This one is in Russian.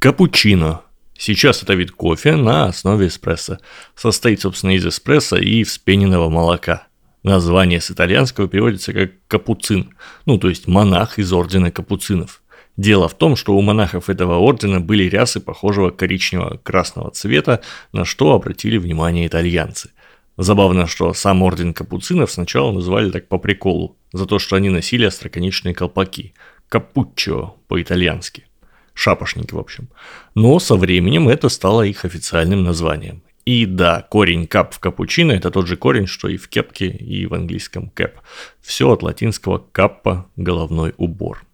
Капучино. Сейчас это вид кофе на основе эспрессо. Состоит, собственно, из эспрессо и вспененного молока. Название с итальянского переводится как капуцин, ну то есть монах из ордена капуцинов. Дело в том, что у монахов этого ордена были рясы похожего коричневого красного цвета, на что обратили внимание итальянцы. Забавно, что сам орден капуцинов сначала называли так по приколу, за то, что они носили остроконечные колпаки. Капуччо по-итальянски. Шапошники, в общем. Но со временем это стало их официальным названием. И да, корень кап в капучино – это тот же корень, что и в кепке, и в английском кэп. Все от латинского каппа – головной убор.